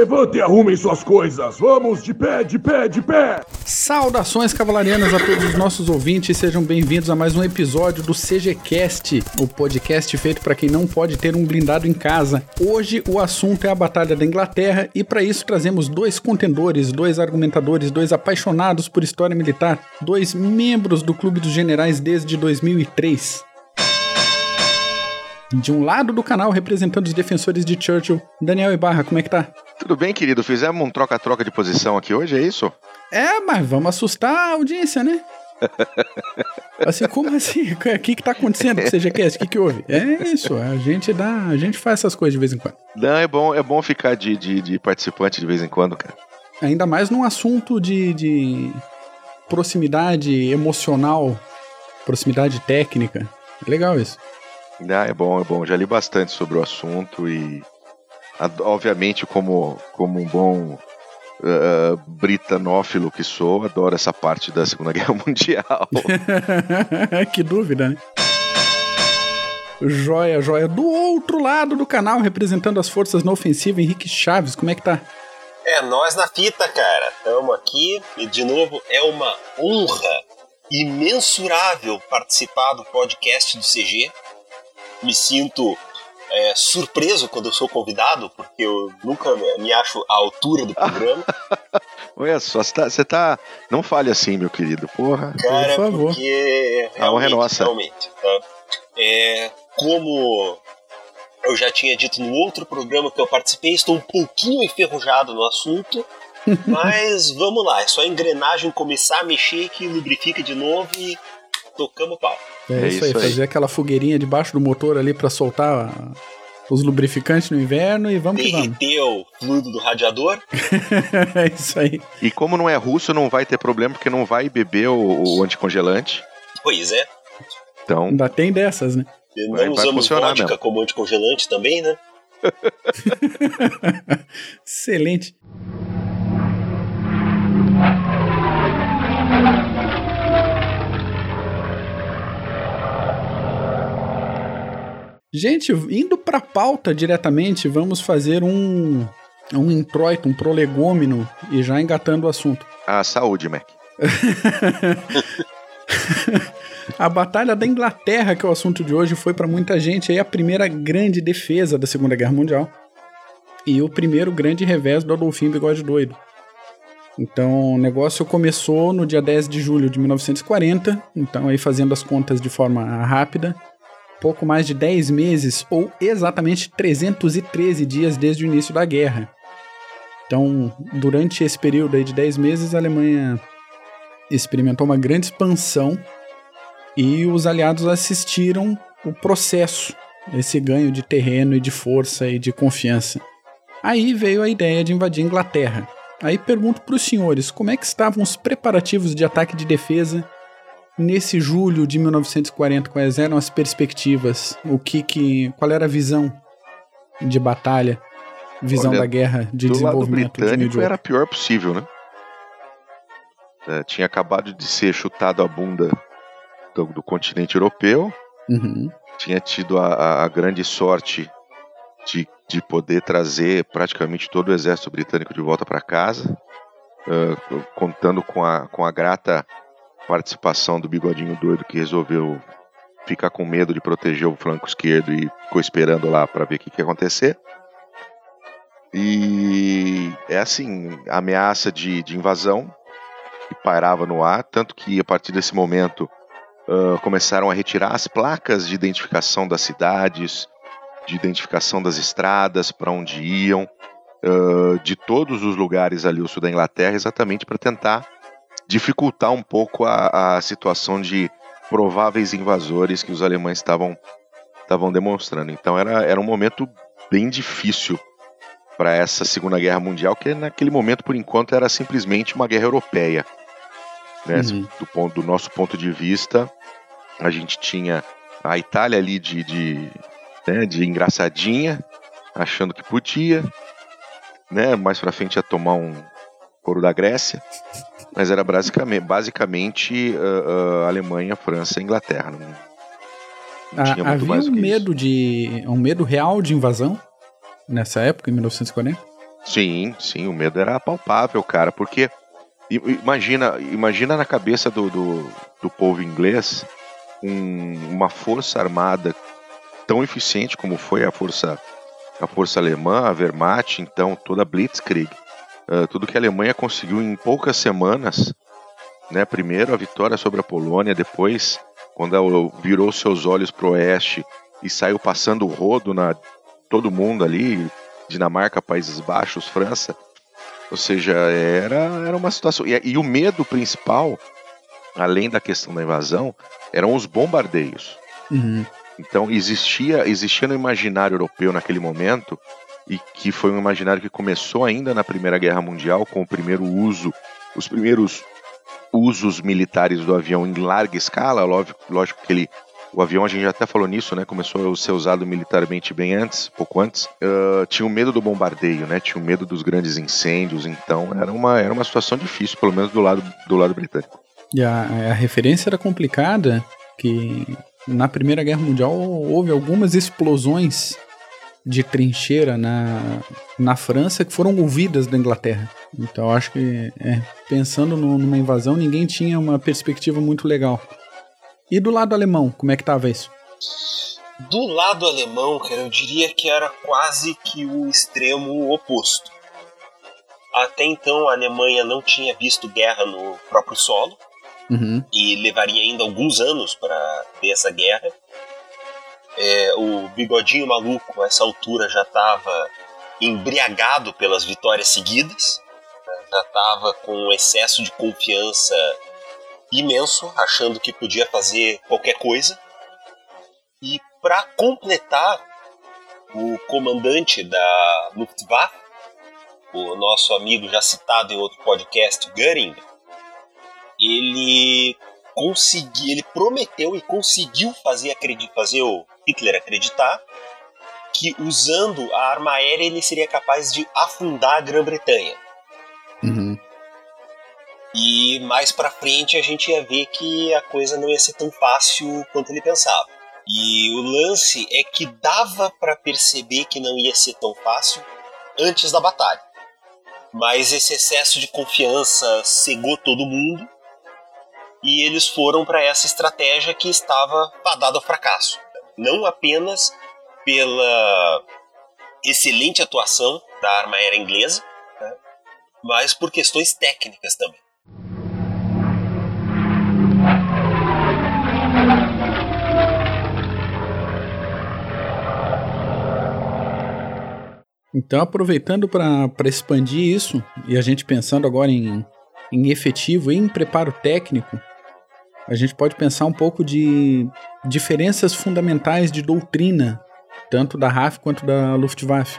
Levantem e arrumem suas coisas. Vamos de pé, de pé, de pé. Saudações cavalarianas a todos os nossos ouvintes, sejam bem-vindos a mais um episódio do CGCast, o podcast feito para quem não pode ter um blindado em casa. Hoje o assunto é a Batalha da Inglaterra e para isso trazemos dois contendores, dois argumentadores, dois apaixonados por história militar, dois membros do Clube dos Generais desde 2003. De um lado do canal, representando os defensores de Churchill, Daniel Ibarra, como é que tá? Tudo bem, querido? Fizemos um troca-troca de posição aqui hoje, é isso? É, mas vamos assustar a audiência, né? assim, como assim? O que que tá acontecendo com o CGCast? O que que houve? É isso, a gente dá, a gente faz essas coisas de vez em quando. Não, é bom, é bom ficar de, de, de participante de vez em quando, cara. Ainda mais num assunto de, de proximidade emocional, proximidade técnica. É legal isso. Ah, é bom, é bom. Já li bastante sobre o assunto e, obviamente, como, como um bom uh, britanófilo que sou, adoro essa parte da Segunda Guerra Mundial. que dúvida, né? Joia, joia. Do outro lado do canal, representando as forças na ofensiva, Henrique Chaves, como é que tá? É, nós na fita, cara. Estamos aqui e, de novo, é uma honra imensurável participar do podcast do CG me sinto é, surpreso quando eu sou convidado, porque eu nunca me acho à altura do programa. Olha só, você tá, tá, Não fale assim, meu querido, porra. Cara, Por favor. porque. A honra é nossa. Realmente. Tá? É, como eu já tinha dito no outro programa que eu participei, estou um pouquinho enferrujado no assunto. Mas vamos lá, é só a engrenagem começar a mexer que lubrifica de novo e tocamos pau. É, é isso, aí, aí, fazer aquela fogueirinha debaixo do motor ali para soltar os lubrificantes no inverno e vamos que vamos. Derreter o fluido do radiador. é isso aí. E como não é russo, não vai ter problema, porque não vai beber o, o anticongelante. Pois é. Então. Ainda tem dessas, né? E não vai, usamos vai vodka mesmo. como anticongelante também, né? Excelente. Gente, indo para a pauta diretamente, vamos fazer um um introito, um prolegômeno e já engatando o assunto. A saúde, Mac. a Batalha da Inglaterra, que é o assunto de hoje, foi para muita gente aí a primeira grande defesa da Segunda Guerra Mundial e o primeiro grande revés do Adolfinho Bigode Doido. Então, o negócio começou no dia 10 de julho de 1940, então aí fazendo as contas de forma rápida, pouco mais de 10 meses ou exatamente 313 dias desde o início da guerra. Então, durante esse período aí de 10 meses, a Alemanha experimentou uma grande expansão e os aliados assistiram o processo, esse ganho de terreno e de força e de confiança. Aí veio a ideia de invadir a Inglaterra. Aí pergunto para os senhores, como é que estavam os preparativos de ataque de defesa nesse julho de 1940, quais eram as perspectivas? O que que, qual era a visão de batalha, visão Olha, da guerra, de do desenvolvimento? Do britânico de era a pior possível, né? É, tinha acabado de ser chutado a bunda do, do continente europeu, uhum. tinha tido a, a, grande sorte de, de poder trazer praticamente todo o exército britânico de volta para casa, uh, contando com a, com a grata participação do bigodinho doido que resolveu ficar com medo de proteger o flanco esquerdo e ficou esperando lá para ver o que, que ia acontecer. E é assim, ameaça de, de invasão que pairava no ar, tanto que a partir desse momento uh, começaram a retirar as placas de identificação das cidades, de identificação das estradas, para onde iam, uh, de todos os lugares ali, o sul da Inglaterra, exatamente para tentar dificultar um pouco a, a situação de prováveis invasores que os alemães estavam estavam demonstrando. Então era, era um momento bem difícil para essa Segunda Guerra Mundial, que naquele momento, por enquanto, era simplesmente uma guerra europeia. Né? Uhum. Do, ponto, do nosso ponto de vista, a gente tinha a Itália ali de, de, né, de engraçadinha, achando que podia, né? mais para frente ia tomar um couro da Grécia. Mas era basicamente, basicamente uh, uh, Alemanha, França e Inglaterra. Não, não tinha muito Havia um medo isso. de. um medo real de invasão nessa época, em 1940? Sim, sim, o medo era palpável, cara, porque imagina, imagina na cabeça do, do, do povo inglês um, uma força armada tão eficiente como foi a força a força alemã, a Wehrmacht, então toda a Blitzkrieg, uh, tudo que a Alemanha conseguiu em poucas semanas, né? Primeiro a vitória sobre a Polônia, depois quando ela virou seus olhos para o oeste e saiu passando o rodo na todo mundo ali, Dinamarca, Países Baixos, França. Ou seja, era, era uma situação. E, e o medo principal, além da questão da invasão, eram os bombardeios. Uhum. Então existia, existia no imaginário europeu naquele momento, e que foi um imaginário que começou ainda na Primeira Guerra Mundial, com o primeiro uso, os primeiros usos militares do avião em larga escala, lógico, lógico que ele o avião, a gente já até falou nisso, né? Começou a ser usado militarmente bem antes, pouco antes. Uh, tinha o medo do bombardeio, né? Tinha o medo dos grandes incêndios. Então era uma, era uma situação difícil, pelo menos do lado, do lado britânico. E a, a referência era complicada, que na Primeira Guerra Mundial houve algumas explosões de trincheira na, na França que foram ouvidas da Inglaterra. Então acho que, é, pensando no, numa invasão, ninguém tinha uma perspectiva muito legal. E do lado alemão, como é que tava isso? Do lado alemão, cara, eu diria que era quase que o extremo oposto. Até então a Alemanha não tinha visto guerra no próprio solo uhum. e levaria ainda alguns anos para ver essa guerra. É, o bigodinho maluco, a essa altura, já estava embriagado pelas vitórias seguidas, já estava com um excesso de confiança imenso, achando que podia fazer qualquer coisa. E para completar, o comandante da Luftwaffe, o nosso amigo já citado em outro podcast, Göring, ele conseguiu, ele prometeu e conseguiu fazer, fazer o Hitler acreditar que usando a arma aérea ele seria capaz de afundar a Grã-Bretanha. Uhum. E mais para frente a gente ia ver que a coisa não ia ser tão fácil quanto ele pensava. E o lance é que dava para perceber que não ia ser tão fácil antes da batalha. Mas esse excesso de confiança cegou todo mundo e eles foram para essa estratégia que estava fadada ao fracasso. Não apenas pela excelente atuação da arma aérea inglesa, né, mas por questões técnicas também. Então, aproveitando para expandir isso, e a gente pensando agora em, em efetivo e em preparo técnico, a gente pode pensar um pouco de diferenças fundamentais de doutrina, tanto da RAF quanto da Luftwaffe.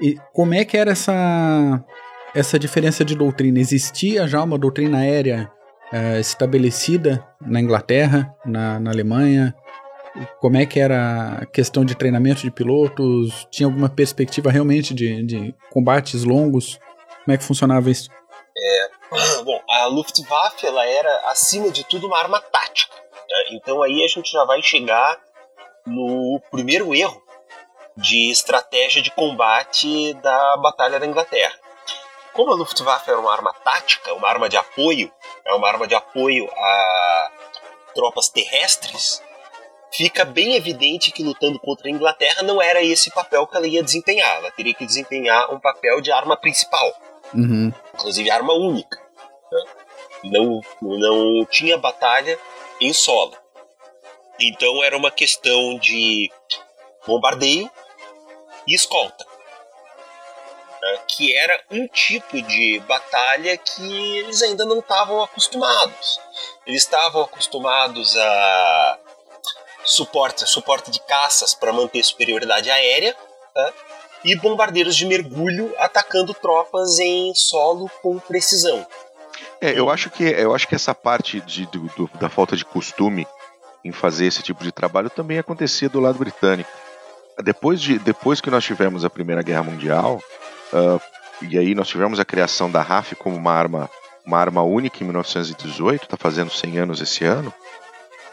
E como é que era essa, essa diferença de doutrina? Existia já uma doutrina aérea é, estabelecida na Inglaterra, na, na Alemanha, como é que era a questão de treinamento de pilotos? Tinha alguma perspectiva realmente de, de combates longos? Como é que funcionava isso? É, bom, a Luftwaffe ela era, acima de tudo, uma arma tática. Né? Então aí a gente já vai chegar no primeiro erro de estratégia de combate da Batalha da Inglaterra. Como a Luftwaffe era uma arma tática, uma arma de apoio, é uma arma de apoio a tropas terrestres, fica bem evidente que lutando contra a Inglaterra não era esse papel que ela ia desempenhar. Ela teria que desempenhar um papel de arma principal, uhum. inclusive arma única. Né? Não, não tinha batalha em solo. Então era uma questão de bombardeio e escolta. Né? Que era um tipo de batalha que eles ainda não estavam acostumados. Eles estavam acostumados a suporte, suporte de caças para manter superioridade aérea, tá? E bombardeiros de mergulho atacando tropas em solo com precisão. É, eu acho que eu acho que essa parte de, do, da falta de costume em fazer esse tipo de trabalho também acontecia do lado britânico. Depois, de, depois que nós tivemos a Primeira Guerra Mundial, uh, e aí nós tivemos a criação da RAF como uma arma, uma arma única em 1918, está fazendo 100 anos esse ano,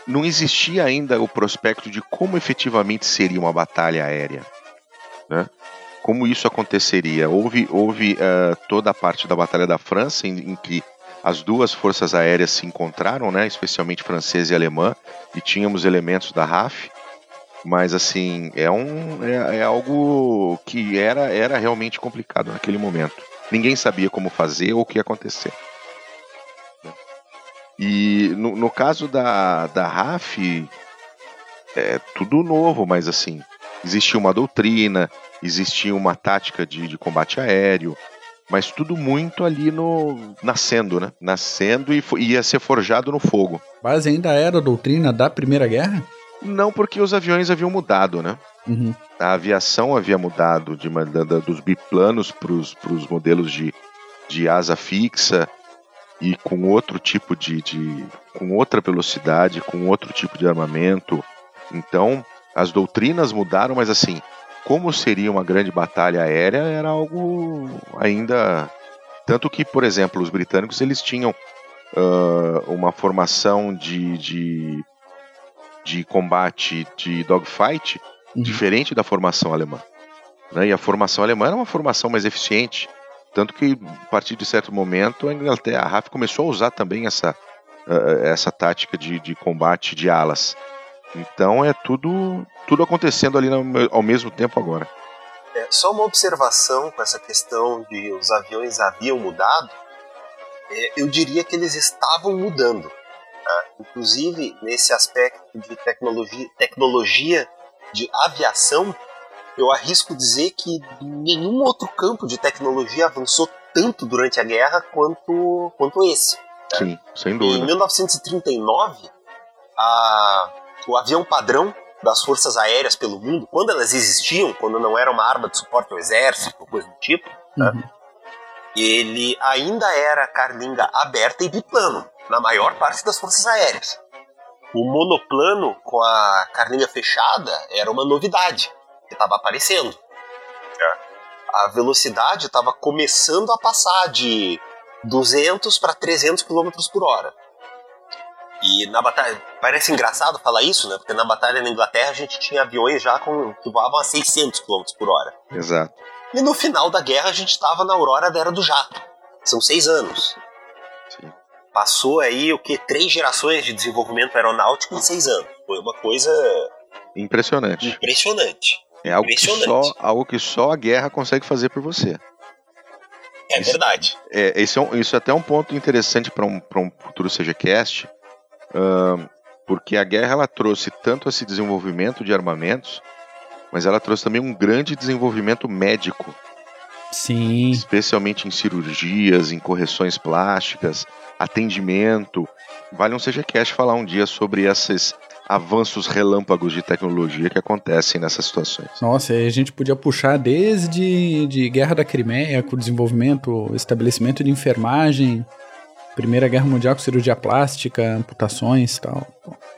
não existia ainda o prospecto de como efetivamente seria uma batalha aérea. Né? Como isso aconteceria? Houve, houve uh, toda a parte da Batalha da França, em, em, que as duas forças aéreas se encontraram, né, especialmente francesa e alemã, e tínhamos elementos da RAF, mas assim, é, um, é, é algo que era, era realmente complicado naquele momento. Ninguém sabia como fazer ou o que ia acontecer. E no, no caso da, da RAF, é tudo novo, mas assim, existia uma doutrina, existia uma tática de, de combate aéreo, mas tudo muito ali no nascendo, né? Nascendo e ia ser forjado no fogo. Mas ainda era a doutrina da Primeira Guerra? Não, porque os aviões haviam mudado, né? Uhum. A aviação havia mudado de, da, da, dos biplanos para os modelos de, de asa fixa e com outro tipo de, de, com outra velocidade, com outro tipo de armamento. Então, as doutrinas mudaram, mas assim, como seria uma grande batalha aérea era algo ainda tanto que, por exemplo, os britânicos eles tinham uh, uma formação de, de, de combate de dogfight uhum. diferente da formação alemã. Né? E a formação alemã era uma formação mais eficiente. Tanto que, a partir de certo momento, a Inglaterra, a RAF começou a usar também essa, uh, essa tática de, de combate de alas. Então é tudo, tudo acontecendo ali ao mesmo tempo agora. É, só uma observação com essa questão de os aviões haviam mudado. É, eu diria que eles estavam mudando. Tá? Inclusive, nesse aspecto de tecnologia, tecnologia de aviação, eu arrisco dizer que nenhum outro campo de tecnologia avançou tanto durante a guerra quanto, quanto esse. Né? Sim, sem dúvida. Em 1939, a, o avião padrão das forças aéreas pelo mundo, quando elas existiam, quando não era uma arma de suporte ao exército, coisa do tipo, né? uhum. né? ele ainda era carlinga aberta e biplano, na maior parte das forças aéreas. O monoplano com a carlinga fechada era uma novidade que estava aparecendo. É. A velocidade estava começando a passar de 200 para 300 km por hora. E na batalha, parece engraçado falar isso, né? Porque na batalha na Inglaterra a gente tinha aviões já com, que voavam a 600 km por hora. Exato. E no final da guerra a gente estava na aurora da Era do Jato. São seis anos. Sim. Passou aí o que? Três gerações de desenvolvimento aeronáutico em seis anos. Foi uma coisa. Impressionante. Impressionante. É algo que, só, algo que só a guerra consegue fazer por você. É isso, verdade. É, isso, é um, isso é até um ponto interessante para um, um futuro CGCast, uh, porque a guerra ela trouxe tanto esse desenvolvimento de armamentos, mas ela trouxe também um grande desenvolvimento médico. Sim. Especialmente em cirurgias, em correções plásticas, atendimento. Vale um CGCast falar um dia sobre esses avanços relâmpagos de tecnologia que acontecem nessas situações. Nossa, a gente podia puxar desde de Guerra da Crimeia, com o desenvolvimento, estabelecimento de enfermagem, Primeira Guerra Mundial com cirurgia plástica, amputações e tal.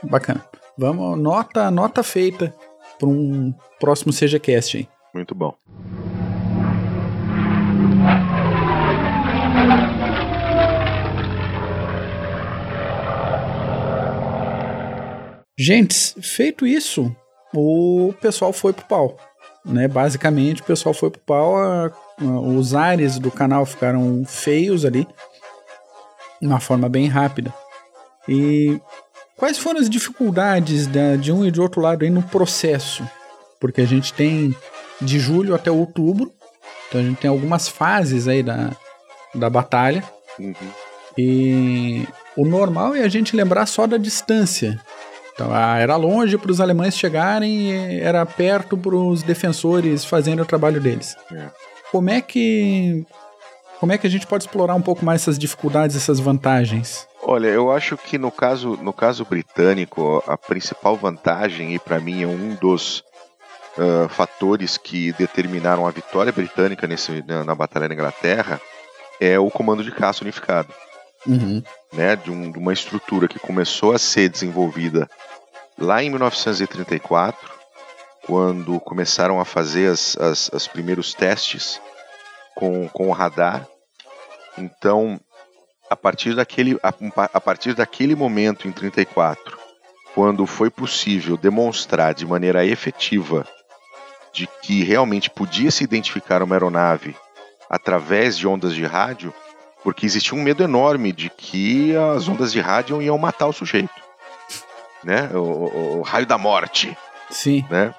Bacana. Vamos, nota, nota feita para um próximo CGCast aí. Muito bom. Gentes, feito isso, o pessoal foi pro pau. Né? Basicamente, o pessoal foi pro pau, a, a, os ares do canal ficaram feios ali, de uma forma bem rápida. E quais foram as dificuldades da, de um e de outro lado aí no processo? Porque a gente tem de julho até outubro, então a gente tem algumas fases aí da, da batalha. Uhum. E o normal é a gente lembrar só da distância. Então, ah, era longe para os alemães chegarem e era perto para os defensores fazerem o trabalho deles. É. Como é que como é que a gente pode explorar um pouco mais essas dificuldades, essas vantagens? Olha, eu acho que no caso, no caso britânico, a principal vantagem, e para mim é um dos uh, fatores que determinaram a vitória britânica nesse, na, na Batalha da Inglaterra, é o comando de caça unificado uhum. né, de, um, de, uma estrutura que começou a ser desenvolvida lá em 1934, quando começaram a fazer as primeiros testes com, com o radar. Então, a partir daquele, a, a partir daquele momento em 34, quando foi possível demonstrar de maneira efetiva de que realmente podia se identificar uma aeronave através de ondas de rádio, porque existia um medo enorme de que as ondas de rádio iam matar o sujeito, né? O, o, o raio da morte, Sim. né?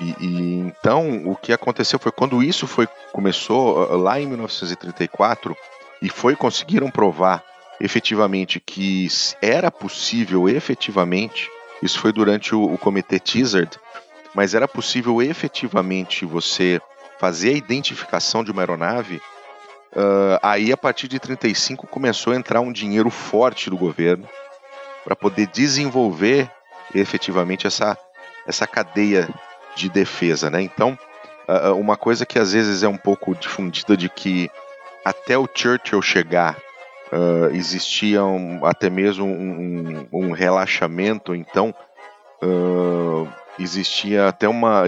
E, e, então o que aconteceu foi quando isso foi começou lá em 1934 e foi conseguiram provar efetivamente que era possível efetivamente isso foi durante o, o comitê Teasard, mas era possível efetivamente você fazer a identificação de uma aeronave. Uh, aí a partir de 35 começou a entrar um dinheiro forte do governo para poder desenvolver efetivamente essa, essa cadeia de defesa, né? Então, uma coisa que às vezes é um pouco difundida de que até o Churchill chegar uh, existia um, até mesmo um, um, um relaxamento, então uh, existia até uma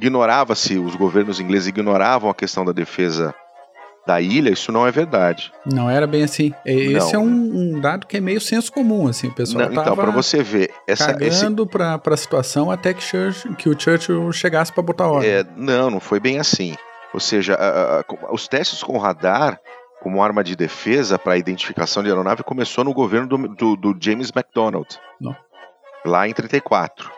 ignorava-se os governos ingleses ignoravam a questão da defesa da ilha, isso não é verdade. Não era bem assim. Esse não. é um, um, dado que é meio senso comum, assim, o pessoal não, Então, para você ver, essa cagando esse... para a situação até que, Church, que o Churchill chegasse para botar ordem. É, não, não foi bem assim. Ou seja, a, a, os testes com radar como arma de defesa para a identificação de aeronave começou no governo do, do, do James McDonald, não. lá em 34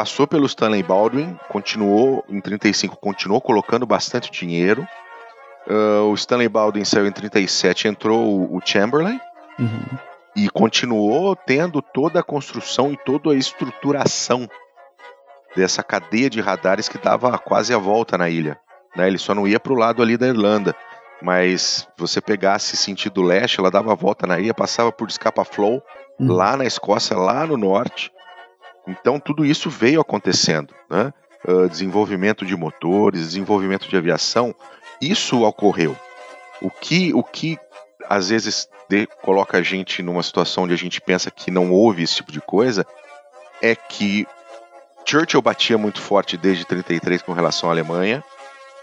passou pelo Stanley Baldwin, continuou em 35, continuou colocando bastante dinheiro. Uh, o Stanley Baldwin saiu em 37, entrou o, Chamberlain uhum. e continuou tendo toda a construção e toda a estruturação dessa cadeia de radares que dava quase a volta na ilha. Né? Ele só não ia para o lado ali da Irlanda, mas você pegasse sentido leste, ela dava a volta na ilha, passava por Scapa Flow, uhum. lá na Escócia, lá no norte, então tudo isso veio acontecendo, né? Uh, desenvolvimento de motores, desenvolvimento de aviação, isso ocorreu. O que, o que às vezes de, coloca a gente numa situação onde a gente pensa que não houve esse tipo de coisa é que Churchill batia muito forte desde 33 com relação à Alemanha.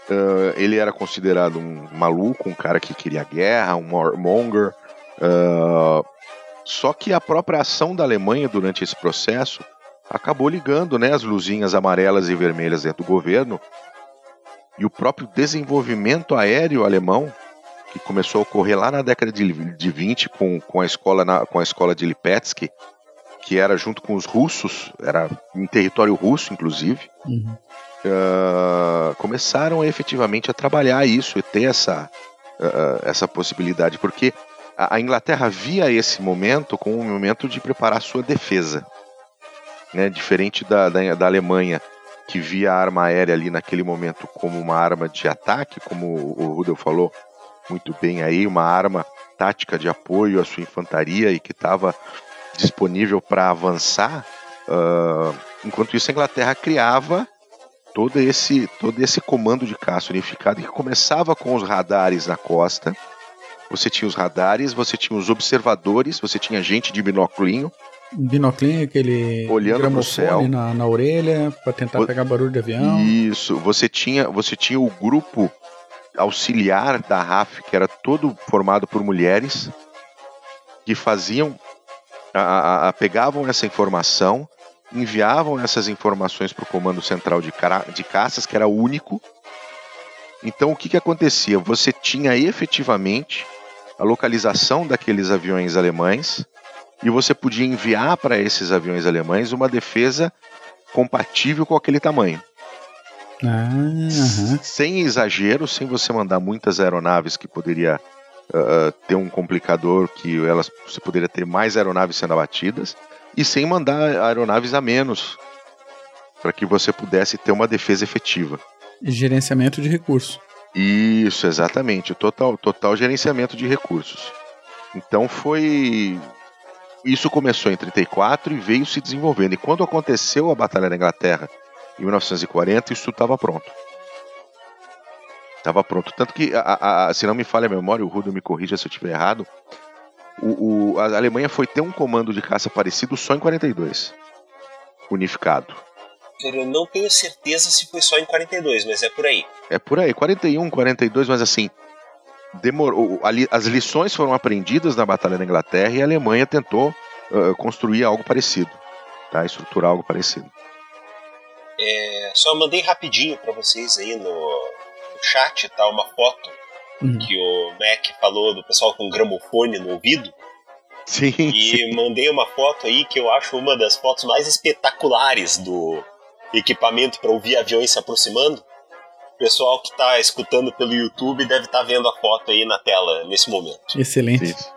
Uh, ele era considerado um maluco, um cara que queria guerra, um warmonger. Uh, só que a própria ação da Alemanha durante esse processo acabou ligando né, as luzinhas amarelas e vermelhas dentro do governo. E o próprio desenvolvimento aéreo alemão, que começou a ocorrer lá na década de, de 20 com, com, a escola na, com a escola de Lipetsky, que era junto com os russos, era em território russo, inclusive, uhum. uh, começaram efetivamente a trabalhar isso e ter essa, uh, essa possibilidade, porque a, a Inglaterra via esse momento como um momento de preparar sua defesa né? Diferente da, da, da Alemanha, que via a arma aérea ali naquele momento como uma arma de ataque, como o Rudel falou muito bem aí, uma arma tática de apoio à sua infantaria e que estava disponível para avançar. Uh, enquanto isso, a Inglaterra criava todo esse, todo esse comando de caça unificado que começava com os radares na costa. Você tinha os radares, você tinha os observadores, você tinha gente de binóculinho, binoclinho, aquele olhando pro céu na, na orelha para tentar o... pegar barulho de avião. Isso, você tinha, você tinha o grupo auxiliar da RAF, que era todo formado por mulheres que faziam a, a, a pegavam essa informação, enviavam essas informações para o comando central de, de caças, que era único. Então o que, que acontecia? Você tinha efetivamente a localização daqueles aviões alemães e você podia enviar para esses aviões alemães uma defesa compatível com aquele tamanho. Ah, uhum. Sem exagero, sem você mandar muitas aeronaves que poderia uh, ter um complicador que elas você poderia ter mais aeronaves sendo abatidas e sem mandar aeronaves a menos para que você pudesse ter uma defesa efetiva. Gerenciamento de recursos. Isso, exatamente, total total gerenciamento de recursos. Então foi isso começou em 34 e veio se desenvolvendo. E quando aconteceu a Batalha da Inglaterra, em 1940, isso estava pronto. Estava pronto. Tanto que, a, a, se não me falha a memória, o Rudo me corrija se eu estiver errado, o, o, a Alemanha foi ter um comando de caça parecido só em 42. Unificado. Eu não tenho certeza se foi só em 42, mas é por aí. É por aí, 41, 42, mas assim, demorou, as lições foram aprendidas na Batalha da Inglaterra e a Alemanha tentou uh, construir algo parecido, tá? estruturar algo parecido. É, só mandei rapidinho para vocês aí no, no, chat, tá? Uma foto uhum. que o Mac falou do pessoal com gramofone no ouvido. Sim. E sim. mandei uma foto aí que eu acho uma das fotos mais espetaculares do equipamento para ouvir aviões se aproximando. O pessoal que está escutando pelo YouTube deve estar tá vendo a foto aí na tela nesse momento. Excelente. Isso.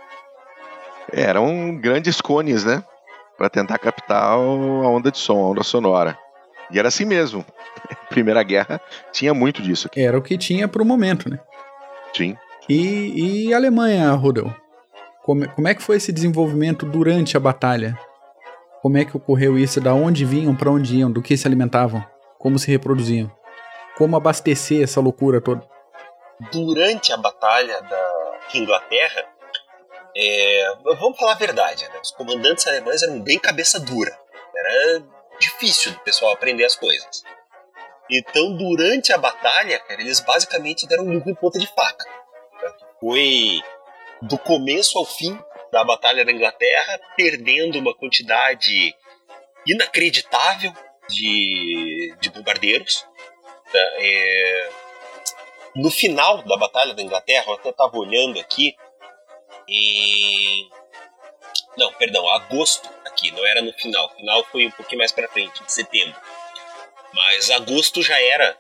Eram grandes cones, né? Para tentar captar a onda de som, a onda sonora. E era assim mesmo. Primeira Guerra tinha muito disso. Aqui. Era o que tinha para o momento, né? Sim. E, e a Alemanha, Rodel? Como, como é que foi esse desenvolvimento durante a batalha? Como é que ocorreu isso? Da onde vinham, para onde iam, do que se alimentavam, como se reproduziam? Como abastecer essa loucura toda? Durante a batalha da Inglaterra, é, vamos falar a verdade, né? os comandantes alemães eram bem cabeça dura. Era difícil do pessoal aprender as coisas. Então, durante a batalha, cara, eles basicamente deram um em ponta de faca. Foi do começo ao fim da Batalha da Inglaterra, perdendo uma quantidade inacreditável de, de bombardeiros. É, no final da Batalha da Inglaterra, eu até estava olhando aqui, e. Não, perdão, agosto aqui, não era no final. O final foi um pouquinho mais para frente, de setembro. Mas agosto já era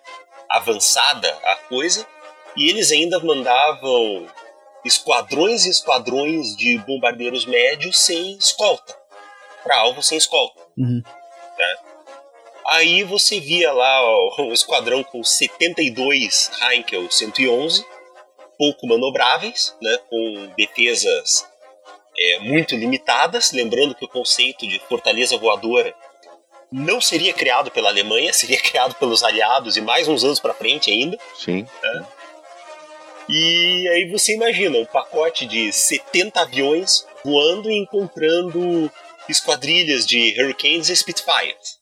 avançada a coisa e eles ainda mandavam esquadrões e esquadrões de bombardeiros médios sem escolta, para alvo sem escolta. Uhum. Né? Aí você via lá ó, um esquadrão com 72 Heinkel 111, pouco manobráveis, né, com defesas é, muito limitadas. Lembrando que o conceito de fortaleza voadora não seria criado pela Alemanha, seria criado pelos aliados e mais uns anos para frente ainda. Sim. Né? E aí você imagina um pacote de 70 aviões voando e encontrando esquadrilhas de Hurricanes e Spitfires.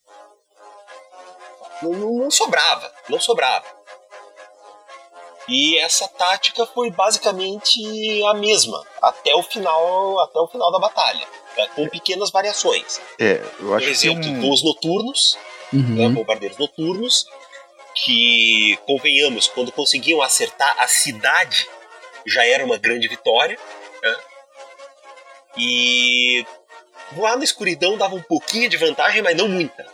Não, não, não sobrava, não sobrava. E essa tática foi basicamente a mesma até o final, até o final da batalha, né, com pequenas variações. É, eu acho Por exemplo, que um... voos noturnos, Uhum. né, bombardeiros noturnos, que, convenhamos, quando conseguiam acertar a cidade, já era uma grande vitória. Né? E voar na escuridão dava um pouquinho de vantagem, mas não muita.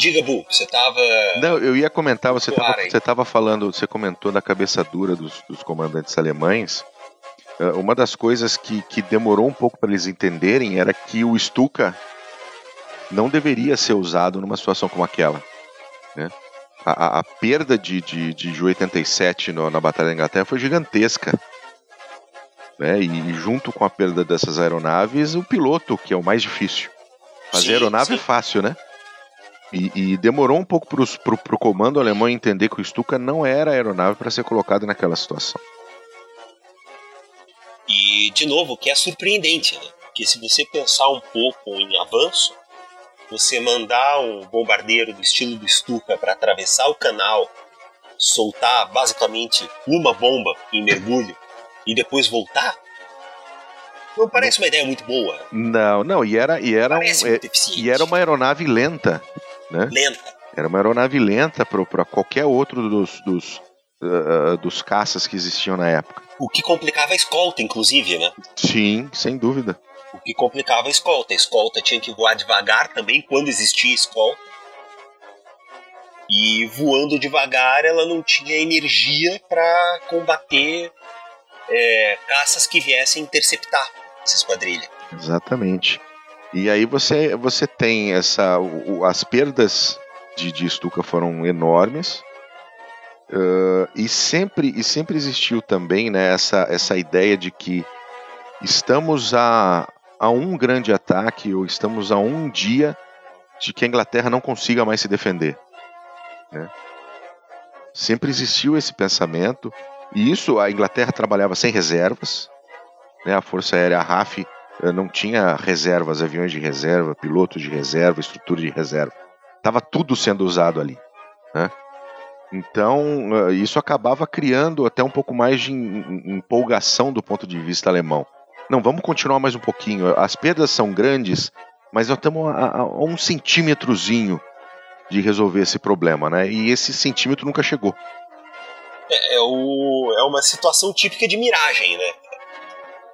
Diga, Bu, você tava. Não, eu ia comentar, você hein? você tava falando, você comentou da cabeça dura dos, dos comandantes alemães. Eh, Uma das coisas que, que demorou um pouco para eles entenderem era que o Stuka não deveria ser usado numa situação como aquela. né? A, a- a perda de, de, de Ju 87 no- na Batalha da Inglaterra foi gigantesca. Né? E junto com a perda dessas aeronaves, o piloto, que é o mais difícil. Fazer Sim, aeronave sim. é fácil, né? E, e demorou um pouco pro, pro comando alemão entender que o Stuka não era aeronave para ser colocado naquela situação. E, de novo, o que é surpreendente, né? Porque se você pensar um pouco em avanço, você mandar um bombardeiro do estilo do Stuka para atravessar o canal, soltar basicamente uma bomba em mergulho e depois voltar, não parece uma ideia muito boa. Não, não, e era, e era, um, é- e era uma aeronave lenta. Lenta. Era uma aeronave lenta para qualquer outro dos, dos, ah, dos caças que existiam na época. O que complicava a escolta, inclusive, né? Sim, sem dúvida. O que complicava a escolta. A escolta tinha que voar devagar também, quando existia escolta. E voando devagar, ela não tinha energia para combater é, caças que viessem interceptar essa esquadrilha. Exatamente. E aí você, você tem essa. o- as perdas de, de Stuka foram enormes. ah, e, sempre, e sempre existiu também né, essa, essa ideia de que estamos a, a um grande ataque, ou estamos a um dia de que a Inglaterra não consiga mais se defender. né? Sempre existiu esse pensamento. E isso a Inglaterra trabalhava sem reservas. Né? A Força Aérea RAF não tinha reservas, aviões de reserva, pilotos de reserva, estrutura de reserva. Tava tudo sendo usado ali. né? Então, eh, isso acabava criando até um pouco mais de em- em- empolgação do ponto de vista alemão. Não, vamos continuar mais um pouquinho. As perdas são grandes, mas nós estamos a, a- a um centímetrozinho de resolver esse problema, né? E esse centímetro nunca chegou. É, é, o, é uma situação típica de miragem, né?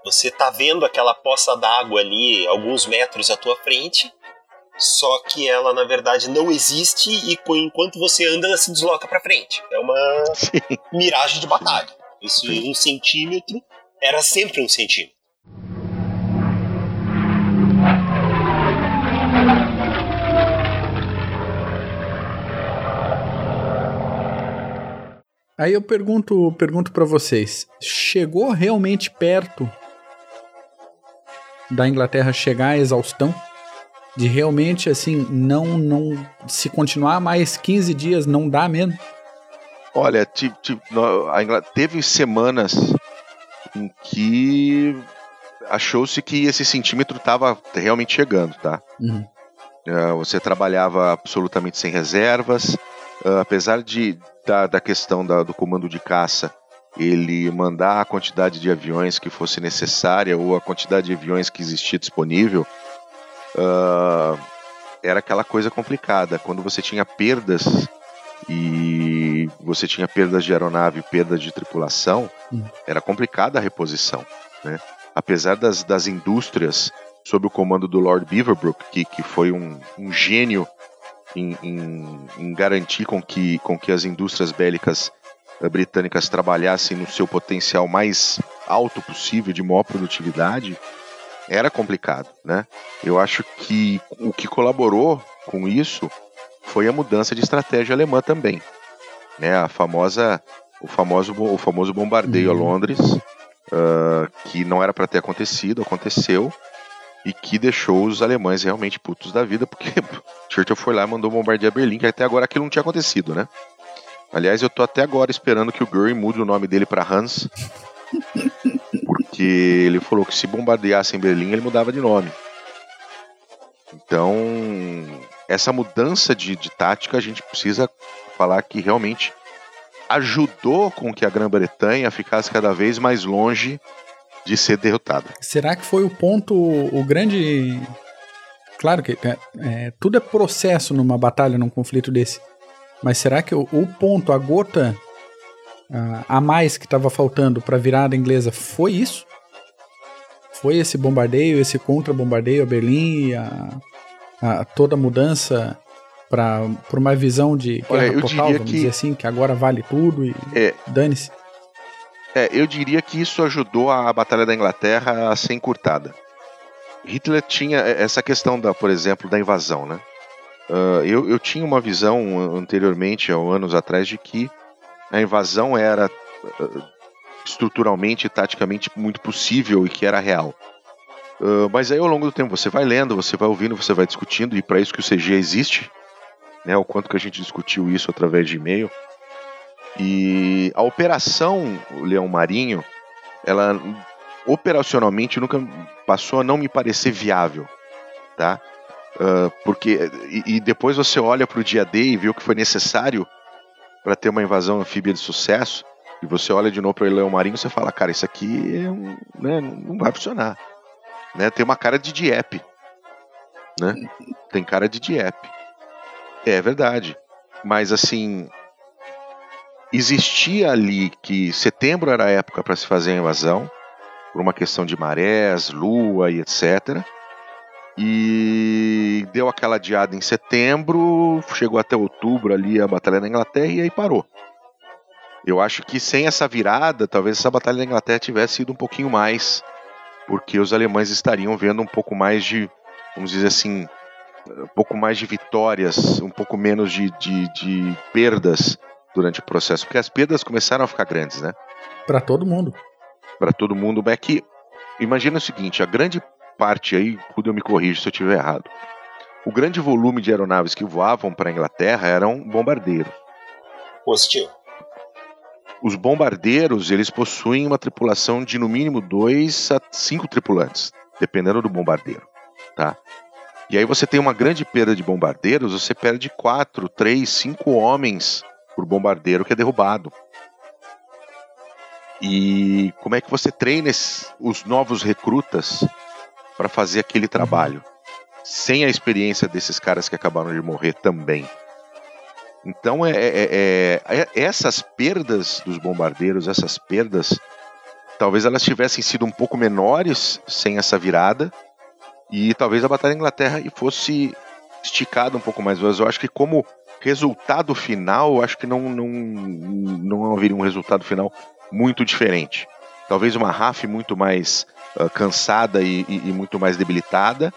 Você tá vendo aquela poça d'água ali alguns metros à tua frente, só que ela na verdade não existe e enquanto você anda ela se desloca para frente. É uma Sim. miragem de batalha. Isso um centímetro era sempre um centímetro. Aí eu pergunto, pergunto para vocês, chegou realmente perto da Inglaterra chegar à exaustão? De realmente assim, não não se continuar mais 15 dias não dá mesmo? Olha, tipo, tipo, a Inglaterra teve semanas em que achou-se que esse centímetro estava realmente chegando, tá? Uhum. Uh, você trabalhava absolutamente sem reservas, uh, apesar de da, da questão da, do comando de caça ele mandar a quantidade de aviões que fosse necessária ou a quantidade de aviões que existia disponível, uh, era aquela coisa complicada. Quando você tinha perdas e você tinha perdas de aeronave, perdas de tripulação, hum. era complicada a reposição. Né? Apesar das, das indústrias sob o comando do Lord Beaverbrook, que, que foi um, um gênio em, em, em, garantir com que, com que as indústrias bélicas britânicas trabalhassem no seu potencial mais alto possível, de maior produtividade, era complicado, né? Eu acho que o que colaborou com isso foi a mudança de estratégia alemã também, né? A famosa, o famoso, o famoso bombardeio uhum. a Londres, uh, que não era para ter acontecido, aconteceu e que deixou os alemães realmente putos da vida, porque Churchill foi lá e mandou bombardear Berlim, que até agora aquilo não tinha acontecido, né? Aliás, eu tô até agora esperando que o Göring mude o nome dele para Hans, porque ele falou que se bombardeasse em Berlim, ele mudava de nome. Então, essa mudança de, de tática, a gente precisa falar que realmente ajudou com que a Grã-Bretanha ficasse cada vez mais longe de ser derrotada. Será que foi o ponto, o grande. Claro que é, é, tudo é processo numa batalha, num conflito desse. Mas será que o, o ponto, a gota a, a mais que estava faltando para a virada inglesa foi isso? Foi esse bombardeio, esse contra-bombardeio a Berlim, a, a toda a mudança para uma visão de guerra Olha, total, vamos que... dizer assim, que agora vale tudo e é, dane-se? É, eu diria que isso ajudou a Batalha da Inglaterra a ser encurtada. Hitler tinha essa questão, da, por exemplo, da invasão, né? Uh, eu, eu tinha uma visão anteriormente, há anos atrás, de que a invasão era uh, estruturalmente e taticamente muito possível e que era real. Uh, mas aí ao longo do tempo você vai lendo, você vai ouvindo, você vai discutindo, e para isso que o CG existe, né? O quanto que a gente discutiu isso através de e-mail. E a operação Leão Marinho, ela operacionalmente nunca passou a não me parecer viável, tá? Uh, porque e, e, depois você olha para o dia D e vê o que foi necessário para ter uma invasão anfíbia de sucesso e você olha de novo para o Leão Marinho você fala, cara, isso aqui é né, não vai funcionar, né? Tem uma cara de Dieppe, né? Tem cara de Dieppe. É verdade, mas assim existia ali que setembro era a época para se fazer a invasão, por uma questão de marés, lua e etc. E deu aquela adiada em setembro, chegou até outubro ali a batalha na Inglaterra e aí parou. Eu acho que sem essa virada, talvez essa batalha na Inglaterra tivesse ido um pouquinho mais, porque os alemães estariam vendo um pouco mais de, vamos dizer assim, um pouco mais de vitórias, um pouco menos de, de, de perdas durante o processo, porque as perdas começaram a ficar grandes, né? Para todo mundo. Para todo mundo, é que imagina o seguinte, a grande parte aí, eu me corrija se eu estiver errado. O grande volume de aeronaves que voavam para a Inglaterra eram bombardeiros. Positivo. Os bombardeiros, eles possuem uma tripulação de no mínimo dois a cinco tripulantes, dependendo do bombardeiro, tá? E aí você tem uma grande perda de bombardeiros, você perde quatro, três, cinco homens por bombardeiro que é derrubado. E como é que você treina os novos recrutas para fazer aquele trabalho? Sem a experiência desses caras que acabaram de morrer também. Então, é, é, é, é, essas perdas dos bombardeiros, essas perdas, talvez elas tivessem sido um pouco menores sem essa virada, e talvez a Batalha da Inglaterra fosse esticada um pouco mais. Mas eu acho que como resultado final, acho que não, não, não haveria um resultado final muito diferente. Talvez uma RAF muito mais uh, cansada e, e, e, muito mais debilitada,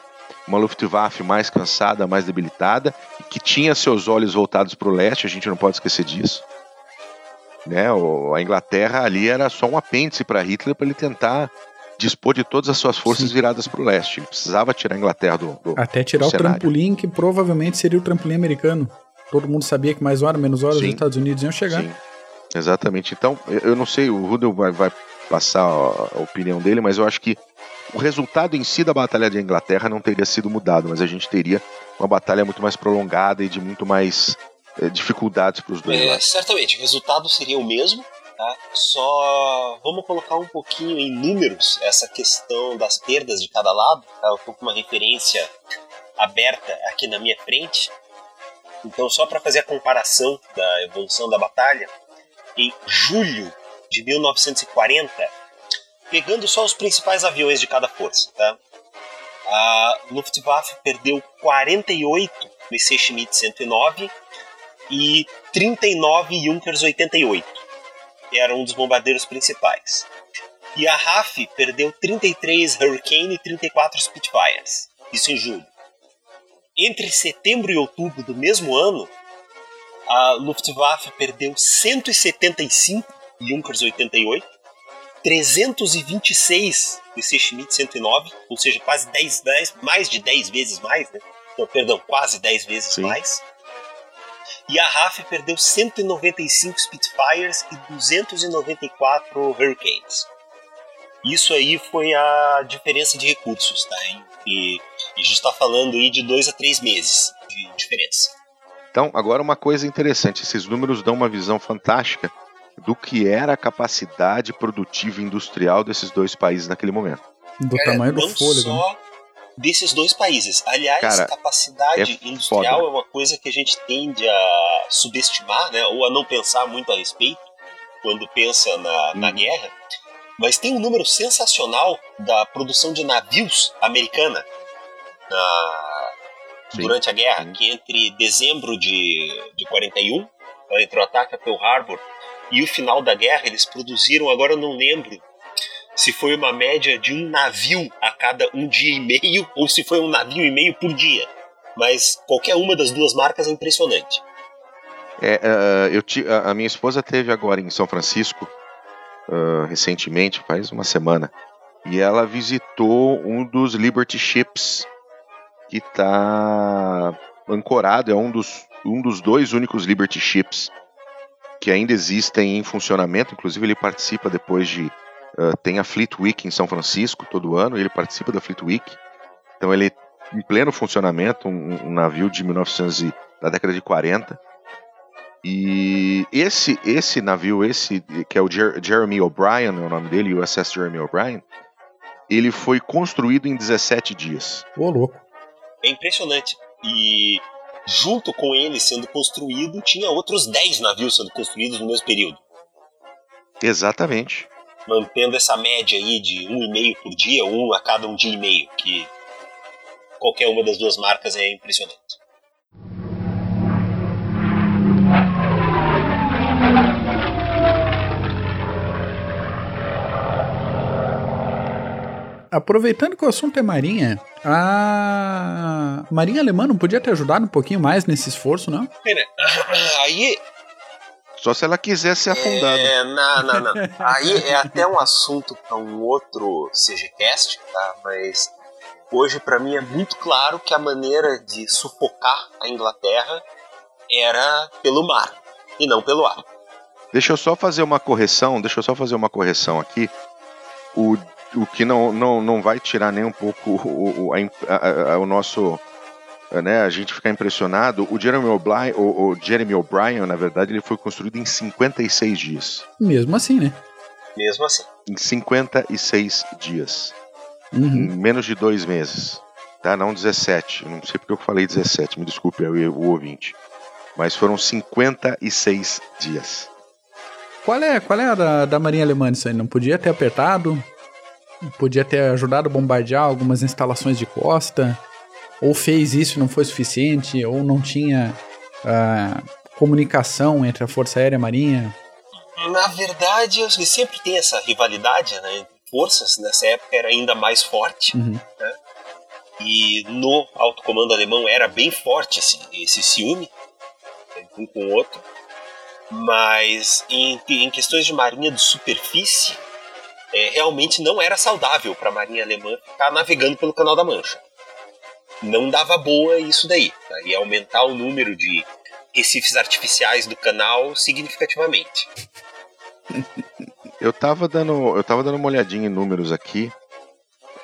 uma Luftwaffe mais cansada, mais debilitada, que tinha seus olhos voltados para o leste, a gente não pode esquecer disso. Né? a Inglaterra ali era só um apêndice para Hitler para ele tentar dispor de todas as suas forças Sim. viradas para o leste. Ele precisava tirar a Inglaterra do, do Até tirar do o cenário. trampolim, que provavelmente seria o trampolim americano. Todo mundo sabia que mais hora, menos hora, Sim. os Estados Unidos iam chegar. Sim. Exatamente. Então, eu não sei, o Rudel vai, vai passar a, opinião dele, mas eu acho que o resultado em si da Batalha de Inglaterra não teria sido mudado, mas a gente teria uma batalha muito mais prolongada e de muito mais é, dificuldades para os dois. É, certamente, o resultado seria o mesmo, tá? Só vamos colocar um pouquinho em números essa questão das perdas de cada lado. Tá? Eu estou com uma referência aberta aqui na minha frente. Então, só para fazer a comparação da evolução da batalha, em julho de 1940, pegando só os principais aviões de cada força, tá? A Luftwaffe perdeu 48 Messerschmitt 109 e 39 Junkers 88, que eram um dos bombardeiros principais. E a RAF perdeu 33 Hurricane e 34 Spitfires, isso em julho. Entre setembro e outubro do mesmo ano, a Luftwaffe perdeu 175 Junkers 88, 326 DC Schmidt 109, ou seja, quase 10, 10, mais de 10 vezes mais, né? Então, perdão, quase 10 vezes Sim. mais. E a RAF perdeu 195 Spitfires e 294 Hurricanes. Isso aí foi a diferença de recursos, tá? E, e a gente está falando aí de 2 a 3 meses de diferença. Então, agora uma coisa interessante, esses números dão uma visão fantástica do que era a capacidade produtiva industrial desses dois países naquele momento. Do Cara, tamanho do fôlego. Só desses dois países. Aliás, Cara, capacidade é industrial foda. é uma coisa que a gente tende a subestimar, né, ou a não pensar muito a respeito quando pensa na, hum. na uhum. guerra. Mas tem um número sensacional da produção de navios americana na, durante a guerra, que entre dezembro de, de 41, entre o ataque a Pearl Harbor e o final da guerra, eles produziram, agora eu não lembro se foi uma média de um navio a cada um dia e meio ou se foi um navio e meio por dia. Mas qualquer uma das duas marcas é impressionante. É, uh, eu ti, a minha esposa teve agora em São Francisco uh, recentemente, faz uma semana, e ela visitou um dos Liberty Ships que está ancorado, é um dos, um dos dois únicos Liberty Ships que ainda existem em funcionamento. Inclusive, ele participa depois de. Uh, tem a Fleet Week em São Francisco todo ano, ele participa da Fleet Week. Então, ele em pleno funcionamento, um, um navio de 1900 e, da década de 40. E esse esse navio, esse que é o Jer Jeremy O'Brien, é o nome dele, o USS Jeremy O'Brien, ele foi construído em 17 dias. Ô, louco. É impressionante. E junto com ele sendo construído, tinha outros 10 navios sendo construídos no mesmo período. Exatamente. Mantendo essa média aí de um e meio por dia, um a cada um dia e meio, que qualquer uma das duas marcas é impressionante. Aproveitando que o assunto é marinha, a marinha alemã não podia ter ajudado um pouquinho mais nesse esforço, não? Aí só se ela quiser ser afundada. É, não, não, não. Aí é até um assunto para um outro CGCast, tá? Mas hoje para mim é muito claro que a maneira de sufocar a Inglaterra era pelo mar e não pelo ar. Deixa eu só fazer uma correção, deixa eu só fazer uma correção aqui. O o que não, não, não vai tirar nem um pouco o, o, a, a, o nosso. Né, a gente ficar impressionado. O Jeremy O'Brien, o, o Jeremy O'Brien, na verdade, ele foi construído em 56 dias. Mesmo assim, né? Mesmo assim. Em 56 dias. Uhum. Em menos de dois meses. Tá? Não 17. Não sei porque eu falei 17, me desculpe o, o ouvinte. Mas foram 56 dias. Qual é, qual é a da, da Marinha Alemã isso aí? Não podia ter apertado? Podia ter ajudado a bombardear algumas instalações de costa? Ou fez isso e não foi suficiente? Ou não tinha uh, comunicação entre a Força Aérea e a Marinha? Na verdade, sempre tem essa rivalidade né, entre forças. Nessa época era ainda mais forte. Uhum. Né? E no alto comando alemão era bem forte esse, esse ciúme um com o outro. Mas em, em questões de marinha de superfície, é, realmente não era saudável para a marinha alemã ficar navegando pelo Canal da Mancha. Não dava boa isso daí. Tá? Ia aumentar o número de recifes artificiais do canal significativamente. Eu tava dando, eu tava dando uma olhadinha em números aqui,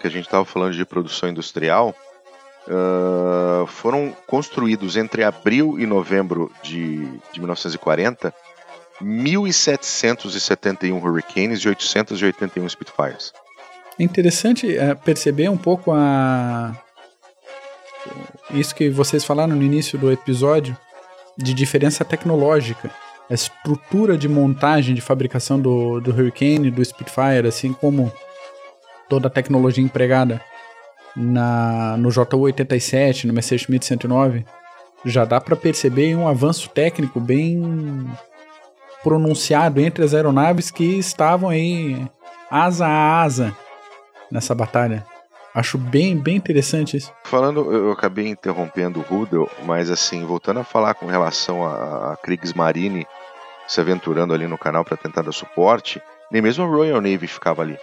que a gente tava falando de produção industrial. Uh, foram construídos entre abril e novembro de, de 1940 1.771 Hurricanes e 881 Spitfires. É interessante é, perceber um pouco a isso que vocês falaram no início do episódio de diferença tecnológica. A estrutura de montagem de fabricação do, do Hurricane, do Spitfire, assim como toda a tecnologia empregada na, no JU-87, no Messerschmitt 109, já dá para perceber um avanço técnico bem pronunciado entre as aeronaves que estavam aí asa a asa nessa batalha. Acho bem, bem interessante isso. Falando, eu acabei interrompendo o Rudel, mas assim, voltando a falar com relação a, a Kriegsmarine se aventurando ali no canal para tentar dar suporte, nem mesmo a Royal Navy ficava ali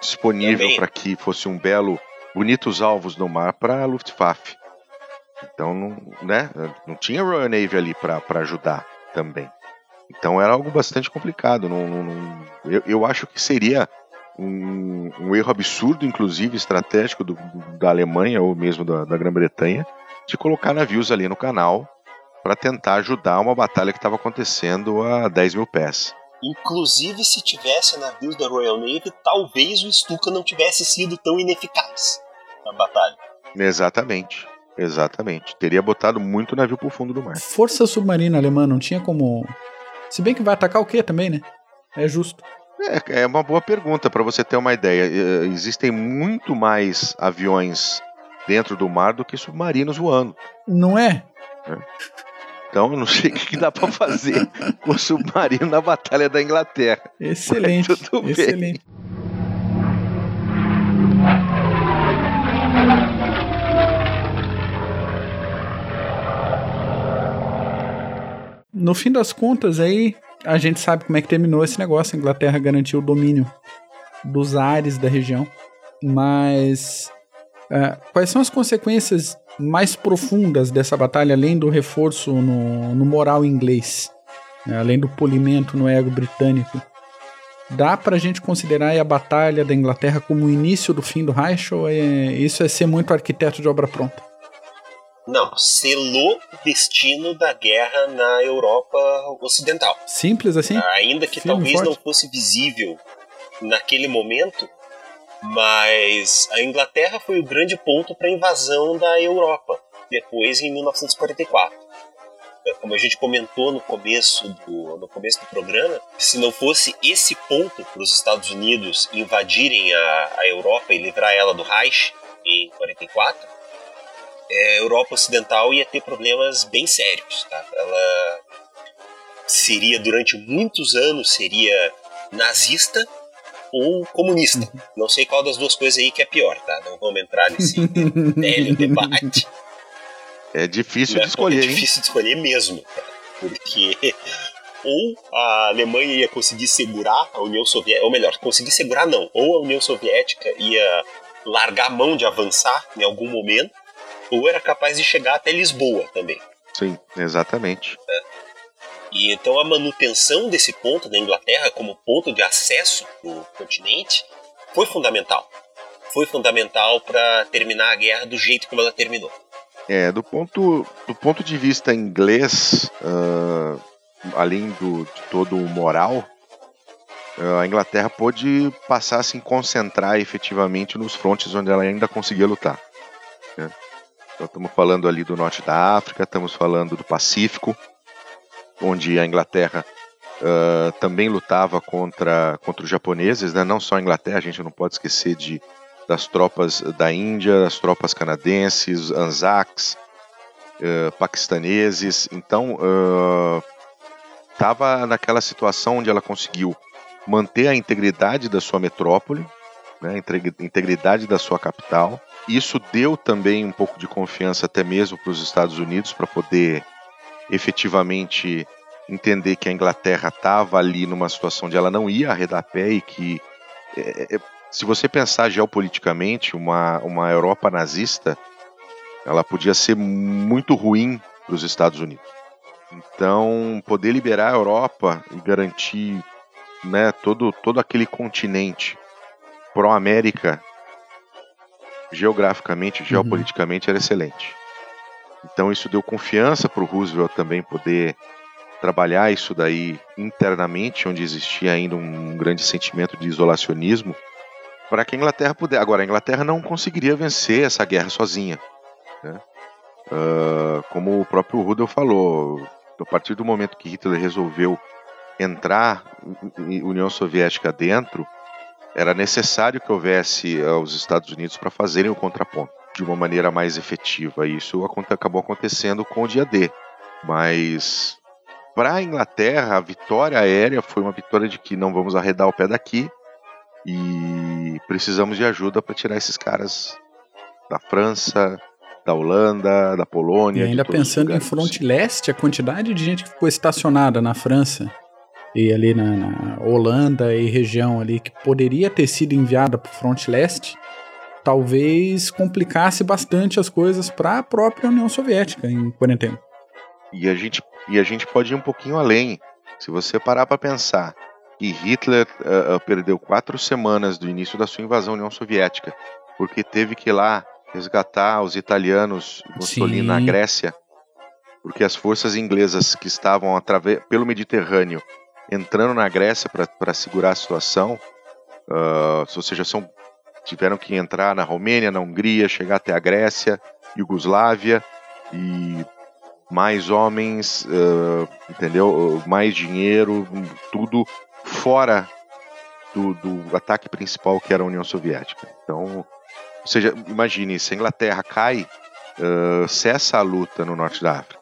disponível para que fosse um belo, bonitos alvos no mar para a Luftwaffe. Então, não, né, não tinha Royal Navy ali para ajudar também. Então era algo bastante complicado. Não, não, eu, eu, acho que seria um, um, erro absurdo, inclusive estratégico do, da Alemanha ou mesmo da, da Grã-Bretanha, de colocar navios ali no canal para tentar ajudar uma batalha que estava acontecendo a 10 mil pés. Inclusive, se tivesse navios da Royal Navy, talvez o Stuka não tivesse sido tão ineficaz na batalha. Exatamente. Exatamente. Teria botado muito navio pro fundo do mar. Força submarina alemã não tinha como. Se bem que vai atacar o quê também, né? É justo. É, é uma boa pergunta para você ter uma ideia. É, existem muito mais aviões dentro do mar do que submarinos voando. Não é? é. Então eu não sei o que dá para fazer com o submarino na Batalha da Inglaterra. Excelente. excelente. No fim das contas, aí a gente sabe como é que terminou esse negócio. A Inglaterra garantiu o domínio dos ares da região. Mas uh, quais são as consequências mais profundas dessa batalha, além do reforço no, no moral inglês, né, além do polimento no ego britânico, dá para a gente considerar a batalha da Inglaterra como o início do fim do Reich ou é, isso é ser muito arquiteto de obra pronta? Não, selou o destino da guerra na Europa Ocidental. Simples assim? Ainda que talvez forte. não fosse visível naquele momento, mas a Inglaterra foi o grande ponto para a invasão da Europa, depois em 1944. É, como a gente comentou no começo do, no começo do programa, se não fosse esse ponto para os Estados Unidos invadirem a, a Europa e livrar ela do Reich em 44, é, a Europa Ocidental ia ter problemas bem sérios. Tá? Ela seria durante muitos anos seria nazista ou comunista. Uhum. Não sei qual das duas coisas aí que é pior, tá? Não vamos entrar nesse velho debate. É difícil de escolher, É difícil de escolher mesmo, cara. Porque ou a Alemanha ia conseguir segurar a União Soviética, ou melhor, conseguir segurar não, ou a União Soviética ia largar a mão de avançar em algum momento, ou era capaz de chegar até Lisboa também. Sim, exatamente. É. E então a manutenção desse ponto da Inglaterra como ponto de acesso para o continente foi fundamental. Foi fundamental para terminar a guerra do jeito como ela terminou. É, do ponto, do ponto de vista inglês, uh, além do, de todo o moral, uh, a Inglaterra pôde passar a se concentrar efetivamente nos frontes onde ela ainda conseguia lutar. Né? Então, estamos falando ali do norte da África, estamos falando do Pacífico, onde a Inglaterra uh, também lutava contra, contra os japoneses, né? não só a Inglaterra, a gente não pode esquecer de, das tropas da Índia, das tropas canadenses, Anzacs, uh, paquistaneses. Então, estava uh, naquela situação onde ela conseguiu manter a integridade da sua metrópole, né, integridade da sua capital. Isso deu também um pouco de confiança até mesmo para os Estados Unidos para poder efetivamente entender que a Inglaterra estava ali numa situação onde ela não ia arredar pé e que, é, é, se você pensar geopoliticamente, uma, uma Europa nazista, ela podia ser muito ruim para os Estados Unidos. Então, poder liberar a Europa e garantir né, todo, todo aquele continente pró-América, geograficamente, uhum. geopoliticamente, era excelente. Então, isso deu confiança para o Roosevelt também poder trabalhar isso daí internamente, onde existia ainda um grande sentimento de isolacionismo, para que a Inglaterra pudesse. Agora, a Inglaterra não conseguiria vencer essa guerra sozinha. Né? Uh, como o próprio Rudel falou, a partir do momento que Hitler resolveu entrar União Soviética dentro, era necessário que houvesse uh, os Estados Unidos para fazerem o contraponto de uma maneira mais efetiva. E isso acabou acontecendo com o dia D. Mas para a Inglaterra, a vitória aérea foi uma vitória de que não vamos arredar o pé daqui e precisamos de ajuda para tirar esses caras da França, da Holanda, da Polônia. E ainda pensando em front leste, a quantidade de gente que ficou estacionada na França e ali na, na Holanda e região ali que poderia ter sido enviada para o front leste, talvez complicasse bastante as coisas para a própria União Soviética em 41. E a gente e a gente pode ir um pouquinho além. Se você parar para pensar que Hitler uh, perdeu quatro semanas do início da sua invasão à União Soviética, porque teve que ir lá resgatar os italianos Mussolini na Grécia, porque as forças inglesas que estavam pelo Mediterrâneo entrando na Grécia para segurar a situação, uh, ou seja, são, tiveram que entrar na Romênia, na Hungria, chegar até a Grécia, Iugoslávia e mais homens, uh, entendeu? Mais dinheiro, tudo fora do, do, ataque principal que era a União Soviética. Então, ou seja, imagine, se a Inglaterra cai, uh, cessa a luta no norte da África.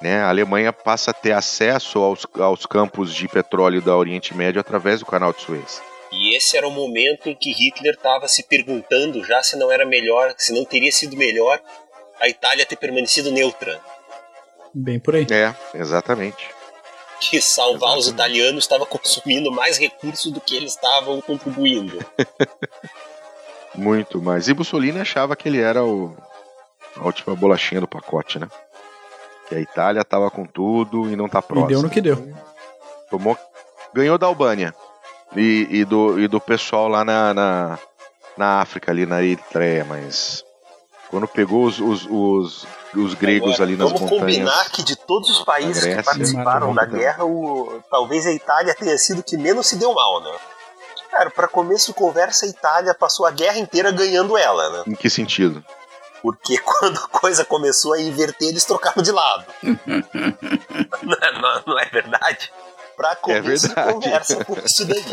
Né? A Alemanha passa a ter acesso aos, aos campos de petróleo da Oriente Médio através do canal de Suez. E esse era o momento em que Hitler estava se perguntando já se não era melhor, se não teria sido melhor a Itália ter permanecido neutra. Bem por aí. É, exatamente. Que salvar exatamente. os italianos estava consumindo mais recursos do que eles estavam contribuindo. Muito mais. E Mussolini achava que ele era o, a última bolachinha do pacote, né? Que a Itália tava com tudo e não tá próxima. E deu no que deu. Tomou, ganhou da Albânia e, e, do, e do pessoal lá na, na, na África, ali na Eritreia, mas quando pegou os, os, os, os gregos Agora, ali nas vamos montanhas. Vamos combinar que de todos os países Grécia, que participaram da guerra, o, talvez a Itália tenha sido que menos se deu mal, né? Cara, para começo de conversa, a Itália passou a guerra inteira ganhando ela, né? Em que sentido? Porque quando a coisa começou a inverter, eles trocaram de lado. não, é, não, não, é verdade? Pra começo é verdade. de conversa, por isso daí.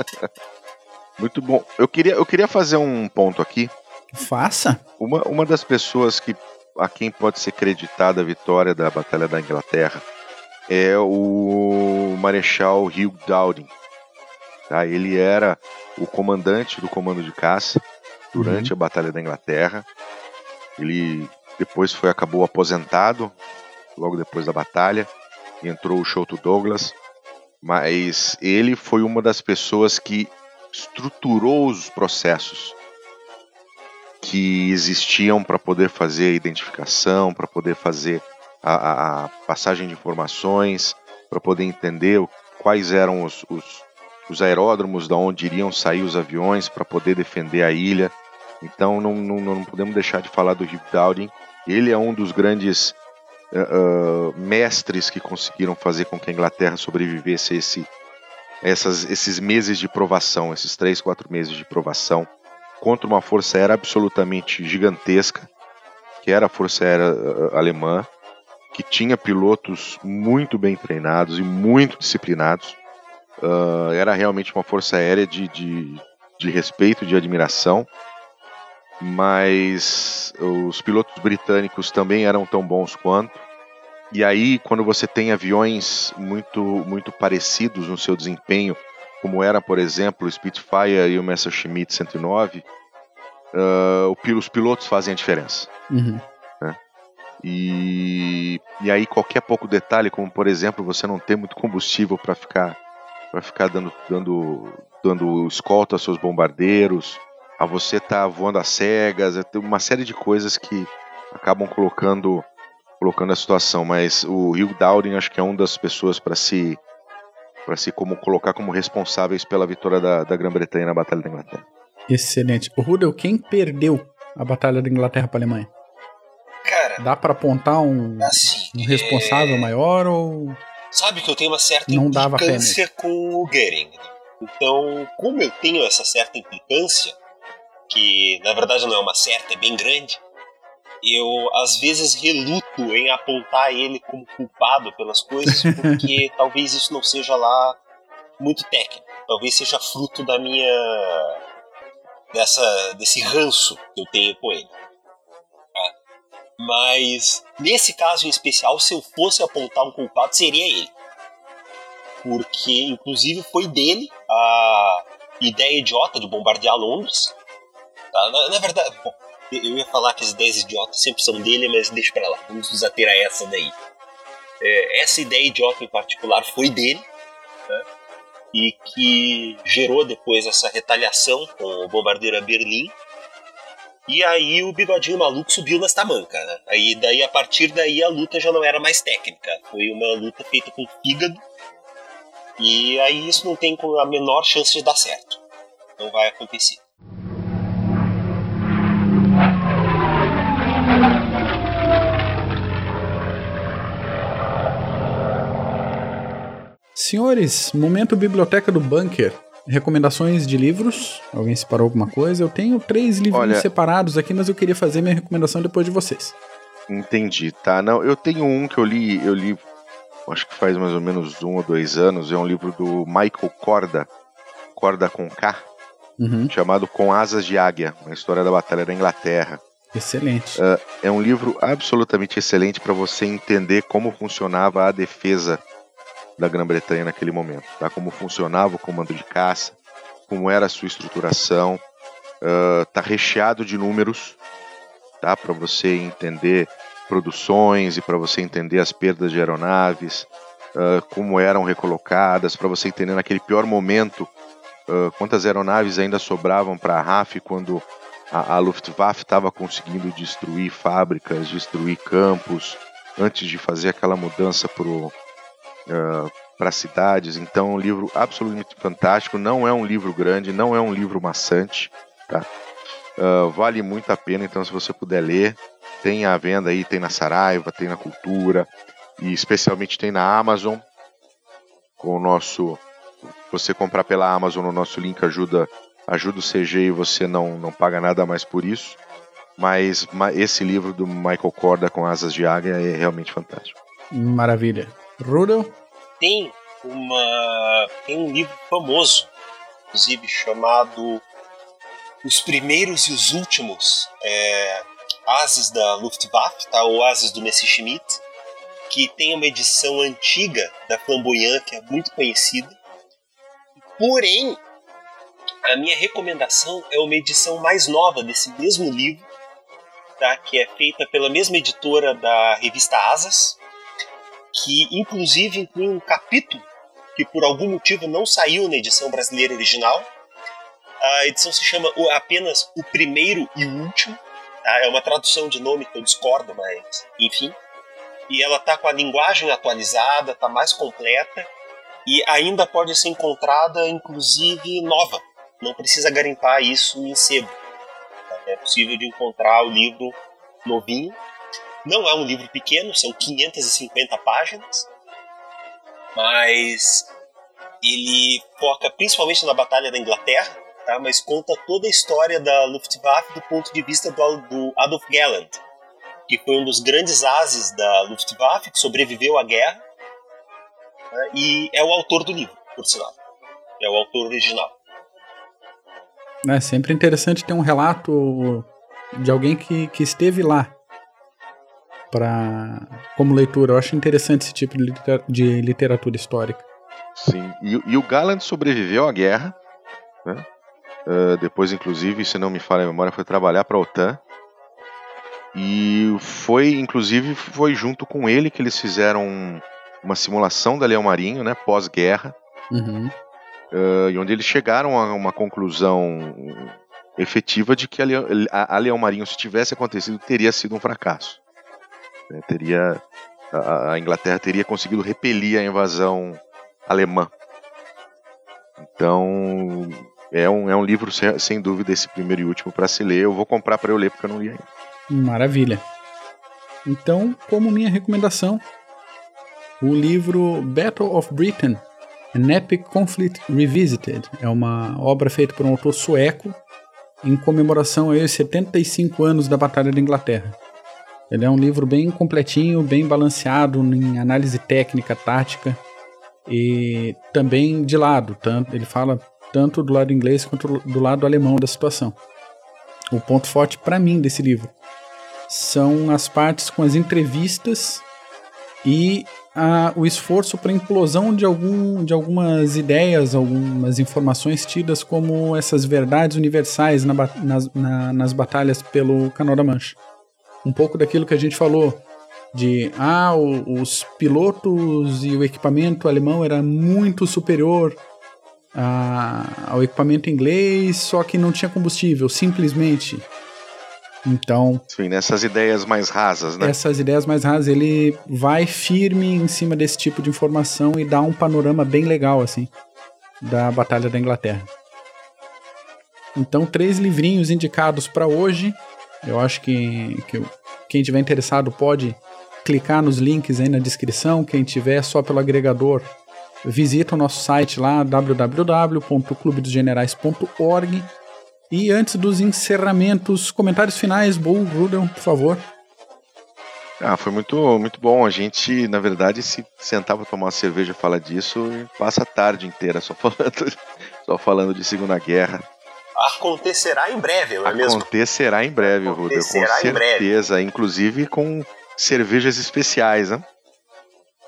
Muito bom. Eu queria, eu queria fazer um ponto aqui Faça. Uma, uma das pessoas que a quem pode ser creditada a vitória da Batalha da Inglaterra é o Marechal Hugh Dowding. Tá? Ele era o comandante do comando de caça durante uhum. a Batalha da Inglaterra. Ele depois foi acabou aposentado logo depois da batalha entrou o Sholto Douglas, mas ele foi uma das pessoas que estruturou os processos que existiam para poder fazer a identificação, para poder fazer a, a, passagem de informações, para poder entender quais eram os, os, os aeródromos, da onde iriam sair os aviões, para poder defender a ilha. Então não, não, não, podemos deixar de falar do Hugh Dowding. Ele é um dos grandes uh, mestres que conseguiram fazer com que a Inglaterra sobrevivesse esse, essas, esses meses de provação, esses três, quatro meses de provação contra uma força aérea absolutamente gigantesca, que era a Força Aérea uh, Alemã, que tinha pilotos muito bem treinados e muito disciplinados. Uh, era realmente uma força aérea de, de, de respeito, de admiração mas os pilotos britânicos também eram tão bons quanto. E aí, quando você tem aviões muito, muito parecidos no seu desempenho, como era, por exemplo, o Spitfire e o Messerschmitt 109, uh, os pilotos fazem a diferença. Uhum. Né? E, e aí, qualquer pouco detalhe, como por exemplo, você não ter muito combustível para ficar para ficar dando, dando, dando escolta aos seus bombardeiros, a você estar tá voando às cegas, é uma série de coisas que acabam colocando colocando a situação, mas o Hugh Dowding acho que é uma das pessoas para se para se como colocar como responsáveis pela vitória da, da Grã-Bretanha na Batalha da Inglaterra. Excelente. O Rudel, quem perdeu a Batalha da Inglaterra para a Alemanha? Cara, dá para apontar um, assim, um responsável é... maior ou sabe que eu tenho uma certa não dava implicância com o Goering. Né? Então, como eu tenho essa certa implicância, que na verdade não é uma certa, é bem grande, eu às vezes reluto em apontar ele como culpado pelas coisas, porque talvez isso não seja lá muito técnico, talvez seja fruto da minha dessa desse ranço que eu tenho com ele. Tá? Mas nesse caso em especial, se eu fosse apontar um culpado, seria ele, porque inclusive foi dele a ideia idiota de bombardear Londres. Tá? Na, na verdade, bom, eu ia falar que as ideias idiotas sempre são dele, mas deixa pra lá, vamos nos ater a essa daí. É, essa ideia idiota em particular foi dele, né? e que gerou depois essa retaliação com o bombardeiro a Berlim. E aí o bigodinho maluco subiu nesta manca, né? Aí daí a partir daí a luta já não era mais técnica, foi uma luta feita com fígado. E aí isso não tem a menor chance de dar certo. Não vai acontecer. Senhores, momento biblioteca do bunker. Recomendações de livros? Alguém separou alguma coisa? Eu tenho três livros Olha, separados aqui, mas eu queria fazer minha recomendação depois de vocês. Entendi, tá? Não, eu tenho um que eu li, eu li, acho que faz mais ou menos um ou dois anos. É um livro do Michael Corda, Corda com K, uhum. chamado Com Asas de Águia, uma história da Batalha da Inglaterra. Excelente. Uh, é um livro absolutamente excelente para você entender como funcionava a defesa da Grã-Bretanha naquele momento, tá? Como funcionava o comando de caça, como era a sua estruturação, uh, tá recheado de números, tá? Para você entender produções e para você entender as perdas de aeronaves, uh, como eram recolocadas, para você entender naquele pior momento uh, quantas aeronaves ainda sobravam para a RAF quando a, a Luftwaffe estava conseguindo destruir fábricas, destruir campos, antes de fazer aquela mudança para uh, para cidades. Então, um livro absolutamente fantástico. Não é um livro grande, não é um livro maçante. Tá? Uh, vale muito a pena. Então, se você puder ler, tem à venda aí, tem na Saraiva, tem na Cultura e especialmente tem na Amazon. Com o nosso, você comprar pela Amazon, o nosso link ajuda ajuda o CG e você não não paga nada mais por isso. Mas esse livro do Michael Corda com Asas de Águia é realmente fantástico. Maravilha. Rudel? Tem uma tem um livro famoso, inclusive chamado Os Primeiros e os Últimos é, Ases da Luftwaffe, tá? ou Ases do Messerschmitt, que tem uma edição antiga da Flamboyant, que é muito conhecida. Porém, a minha recomendação é uma edição mais nova desse mesmo livro, tá? que é feita pela mesma editora da revista Asas, que inclusive inclui um capítulo que por algum motivo não saiu na edição brasileira original. A edição se chama apenas O Primeiro e o Último. Tá? É uma tradução de nome que eu discordo, mas enfim. E ela tá com a linguagem atualizada, tá mais completa e ainda pode ser encontrada, inclusive, nova. Não precisa garimpar isso em sebo. É possível de encontrar o livro novinho não é um livro pequeno, são 550 páginas, mas ele foca principalmente na Batalha da Inglaterra, tá? mas conta toda a história da Luftwaffe do ponto de vista do, do Adolf Galland, que foi um dos grandes ases da Luftwaffe, que sobreviveu à guerra, né, e é o autor do livro, por sinal. É o autor original. É sempre interessante ter um relato de alguém que, que esteve lá para como leitura. Eu acho interessante esse tipo de, liter, de literatura histórica. Sim, e, e, o Galland sobreviveu à guerra, né? Uh, depois, inclusive, se não me falha a memória, foi trabalhar para a OTAN. E foi, inclusive, foi junto com ele que eles fizeram uma simulação da Leão Marinho, né, pós-guerra, uhum. uh, e onde eles chegaram a uma conclusão efetiva de que a Leão, a, a Leão Marinho, se tivesse acontecido, teria sido um fracasso. Né, teria a, a Inglaterra teria conseguido repelir a invasão alemã. Então, é um, é um livro, sem, dúvida, esse primeiro e último para se ler. Eu vou comprar para eu ler, porque eu não li ainda. Maravilha. Então, como minha recomendação, o livro Battle of Britain, An Epic Conflict Revisited. É uma obra feita por um autor sueco em comemoração aos 75 anos da Batalha da Inglaterra. Ele é um livro bem completinho, bem balanceado em análise técnica, tática e também de lado. Tanto, ele fala tanto do lado inglês quanto do lado alemão da situação. O ponto forte para mim desse livro são as partes com as entrevistas e a, o esforço para implosão de, algum, de algumas ideias, algumas informações tidas como essas verdades universais na, nas, na, nas batalhas pelo Canal da Mancha. Um pouco daquilo que a gente falou de ah, o, os pilotos e o equipamento alemão era muito superior a, ao equipamento inglês, só que não tinha combustível, simplesmente. Então. Sim, nessas ideias mais rasas, né? Essas ideias mais rasas, ele vai firme em cima desse tipo de informação e dá um panorama bem legal, assim, da Batalha da Inglaterra. Então, três livrinhos indicados para hoje. Eu acho que, que quem tiver interessado pode clicar nos links aí na descrição. Quem tiver só pelo agregador, visita o nosso site lá, www.clubedosgenerais.org e antes dos encerramentos, comentários finais, Bull, por favor. Ah, foi muito, muito bom. A gente, na verdade, se sentava para tomar uma cerveja e falar disso passa a tarde inteira só falando, só falando de Segunda Guerra. Acontecerá em breve, não é mesmo? Acontecerá em breve, Rudel, com certeza. Breve. Inclusive com cervejas especiais, né?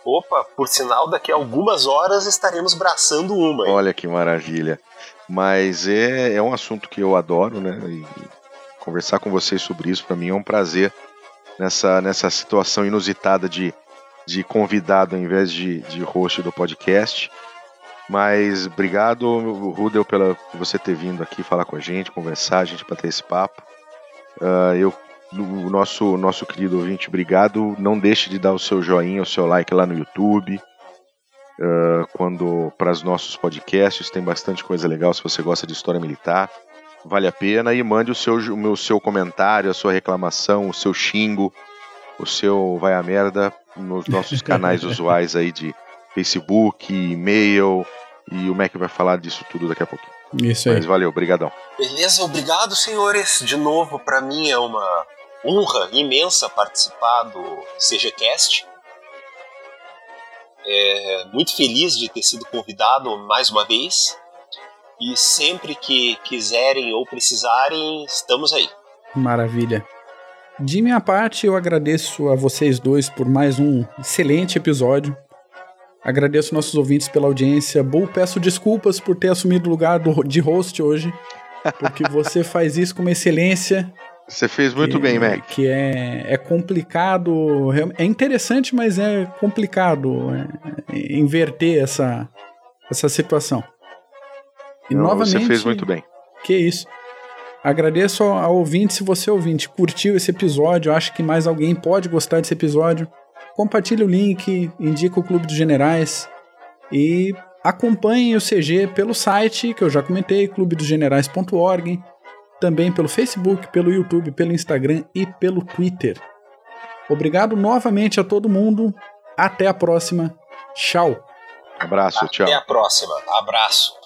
Opa, por sinal, daqui a algumas horas estaremos braçando uma. Hein? Olha que maravilha. Mas é, é um assunto que eu adoro, né? E conversar com vocês sobre isso para mim é um prazer nessa, nessa situação inusitada de, de convidado ao invés de, de host do podcast. Mas obrigado, Rudel, pela você ter vindo aqui falar com a gente, conversar, a gente bater esse papo. Uh, eu, o nosso, nosso querido ouvinte, obrigado. Não deixe de dar o seu joinha, o seu like lá no YouTube. Uh, quando para os nossos podcasts tem bastante coisa legal se você gosta de história militar vale a pena e mande o seu o seu comentário a sua reclamação o seu xingo o seu vai a merda nos nossos canais usuais aí de Facebook e-mail e o Mac vai falar disso tudo daqui a pouquinho isso aí mas valeu obrigadão beleza obrigado senhores de novo para mim é uma honra imensa participar do CGCast é, muito feliz de ter sido convidado mais uma vez. E sempre que quiserem ou precisarem, estamos aí. Maravilha. De minha parte, eu agradeço a vocês dois por mais um excelente episódio. Agradeço nossos ouvintes pela audiência. Bull, peço desculpas por ter assumido o lugar do, de host hoje, porque você faz isso com uma excelência você fez muito que, bem, Mac. Que é, é complicado, é interessante, mas é complicado é, inverter essa, essa situação. E Não, novamente. Você fez muito bem. Que isso. Agradeço ao ouvinte, se você ouvinte curtiu esse episódio, acha que mais alguém pode gostar desse episódio, compartilhe o link, indica o Clube dos Generais e acompanhem o CG pelo site que eu já comentei, clubedosgenerais.org também pelo Facebook, pelo YouTube, pelo Instagram e pelo Twitter. Obrigado novamente a todo mundo. Até a próxima. Tchau. Abraço, tchau. Até a próxima. Abraço.